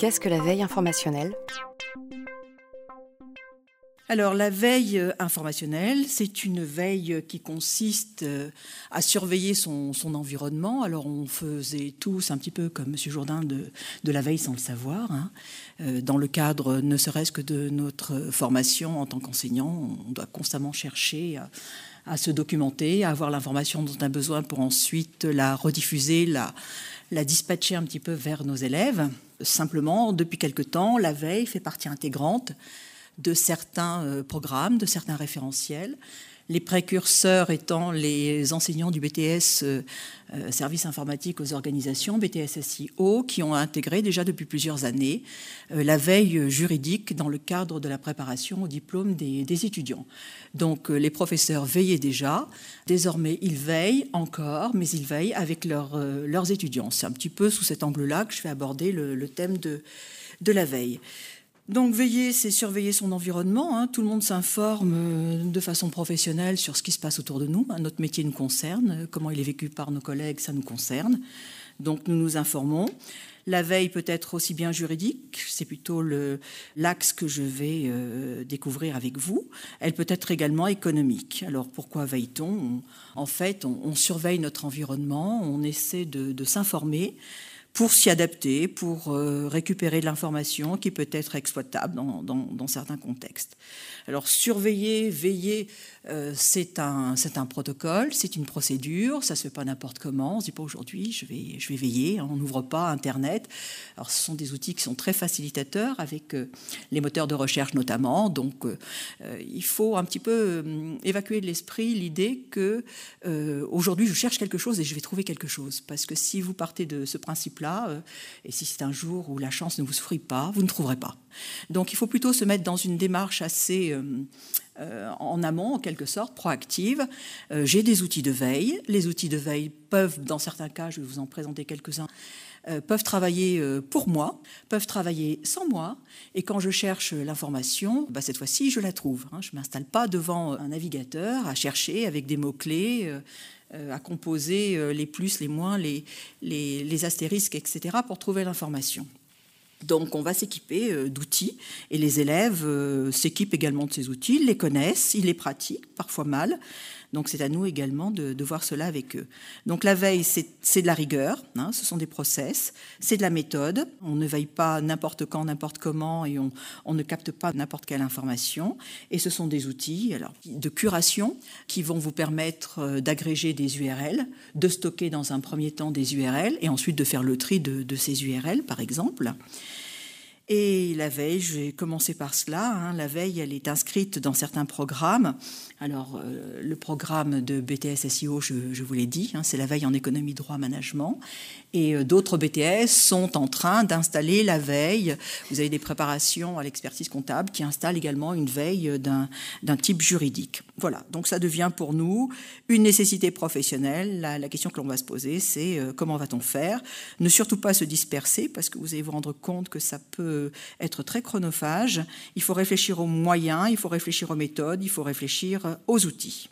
Qu'est-ce que la veille informationnelle? Alors la veille euh, informationnelle, c'est une veille qui consiste euh, à surveiller son, environnement. Alors on faisait tous un petit peu comme M. Jourdain de, la veille sans le savoir. Hein. Euh, dans le cadre ne serait-ce que de notre formation en tant qu'enseignant, on doit constamment chercher à, se documenter, à avoir l'information dont on a besoin pour ensuite la rediffuser, la dispatcher un petit peu vers nos élèves. Simplement, depuis quelque temps, la veille fait partie intégrante de certains euh, programmes, de certains référentiels. Les précurseurs étant les enseignants du BTS euh, euh, Service informatique aux organisations, BTS SIO, qui ont intégré déjà depuis plusieurs années la veille juridique dans le cadre de la préparation au diplôme des, étudiants. Donc les professeurs veillaient déjà, désormais ils veillent encore, mais ils veillent avec leurs étudiants. C'est un petit peu sous cet angle-là que je vais aborder le, thème de, de la veille. Donc veiller, c'est surveiller son environnement. Hein. Tout le monde s'informe euh, de façon professionnelle sur ce qui se passe autour de nous. Hein. Notre métier nous concerne. Comment il est vécu par nos collègues, ça nous concerne. Donc nous nous informons. La veille peut être aussi bien juridique, c'est plutôt l'axe que je vais euh, découvrir avec vous. Elle peut être également économique. Alors pourquoi veille-t-on? En fait, on, surveille notre environnement, on essaie de s'informer pour s'y adapter, pour euh, récupérer de l'information qui peut être exploitable dans, certains contextes. Alors surveiller, veiller, euh, c'est un, un, protocole, c'est une procédure, ça se fait pas n'importe comment. On ne dit pas aujourd'hui, je vais, je vais veiller, hein, on n'ouvre pas Internet. Alors ce sont des outils qui sont très facilitateurs avec euh, les moteurs de recherche notamment. Donc il faut un petit peu évacuer de l'esprit l'idée que aujourd'hui je cherche quelque chose et je vais trouver quelque chose. Parce que si vous partez de ce principe euh, et si c'est un jour où la chance ne vous souffrit pas, vous ne trouverez pas. Donc il faut plutôt se mettre dans une démarche assez euh, euh, en amont, en quelque sorte, proactive. J'ai des outils de veille. Les outils de veille peuvent, dans certains cas, je vais vous en présenter quelques-uns, peuvent travailler pour moi, peuvent travailler sans moi. Et quand je cherche l'information, bah, cette fois-ci, je la trouve. Hein. Je ne m'installe pas devant un navigateur à chercher avec des mots-clés. Euh, à composer euh, les plus, les moins, les, les, astérisques, etc., pour trouver l'information. Donc on va s'équiper euh, d'outils. Et les élèves s'équipent également de ces outils, ils les connaissent, ils les pratiquent, parfois mal, donc c'est à nous également de, voir cela avec eux. Donc la veille, c'est de la rigueur, hein, ce sont des process, c'est de la méthode. On ne veille pas n'importe quand, n'importe comment et on, ne capte pas n'importe quelle information. Et ce sont des outils alors, de curation qui vont vous permettre euh, d'agréger des URL, de stocker dans un premier temps des URL et ensuite de faire le tri de, de ces URL, par exemple. Et la veille, je vais commencer par cela. Hein. La veille, elle est inscrite dans certains programmes. Alors, euh, le programme de BTS SEO, je, vous l'ai dit, hein, c'est la veille en économie, droit, management. Et euh, d'autres BTS sont en train d'installer la veille. Vous avez des préparations à l'expertise comptable qui installent également une veille d'un type juridique. Voilà, donc ça devient pour nous une nécessité professionnelle. La, question que l'on va se poser, c'est euh, comment va-t-on faire? Ne surtout pas se disperser parce que vous allez vous rendre compte que ça être très chronophage. Il faut réfléchir aux moyens, il faut réfléchir aux méthodes, il faut réfléchir aux outils.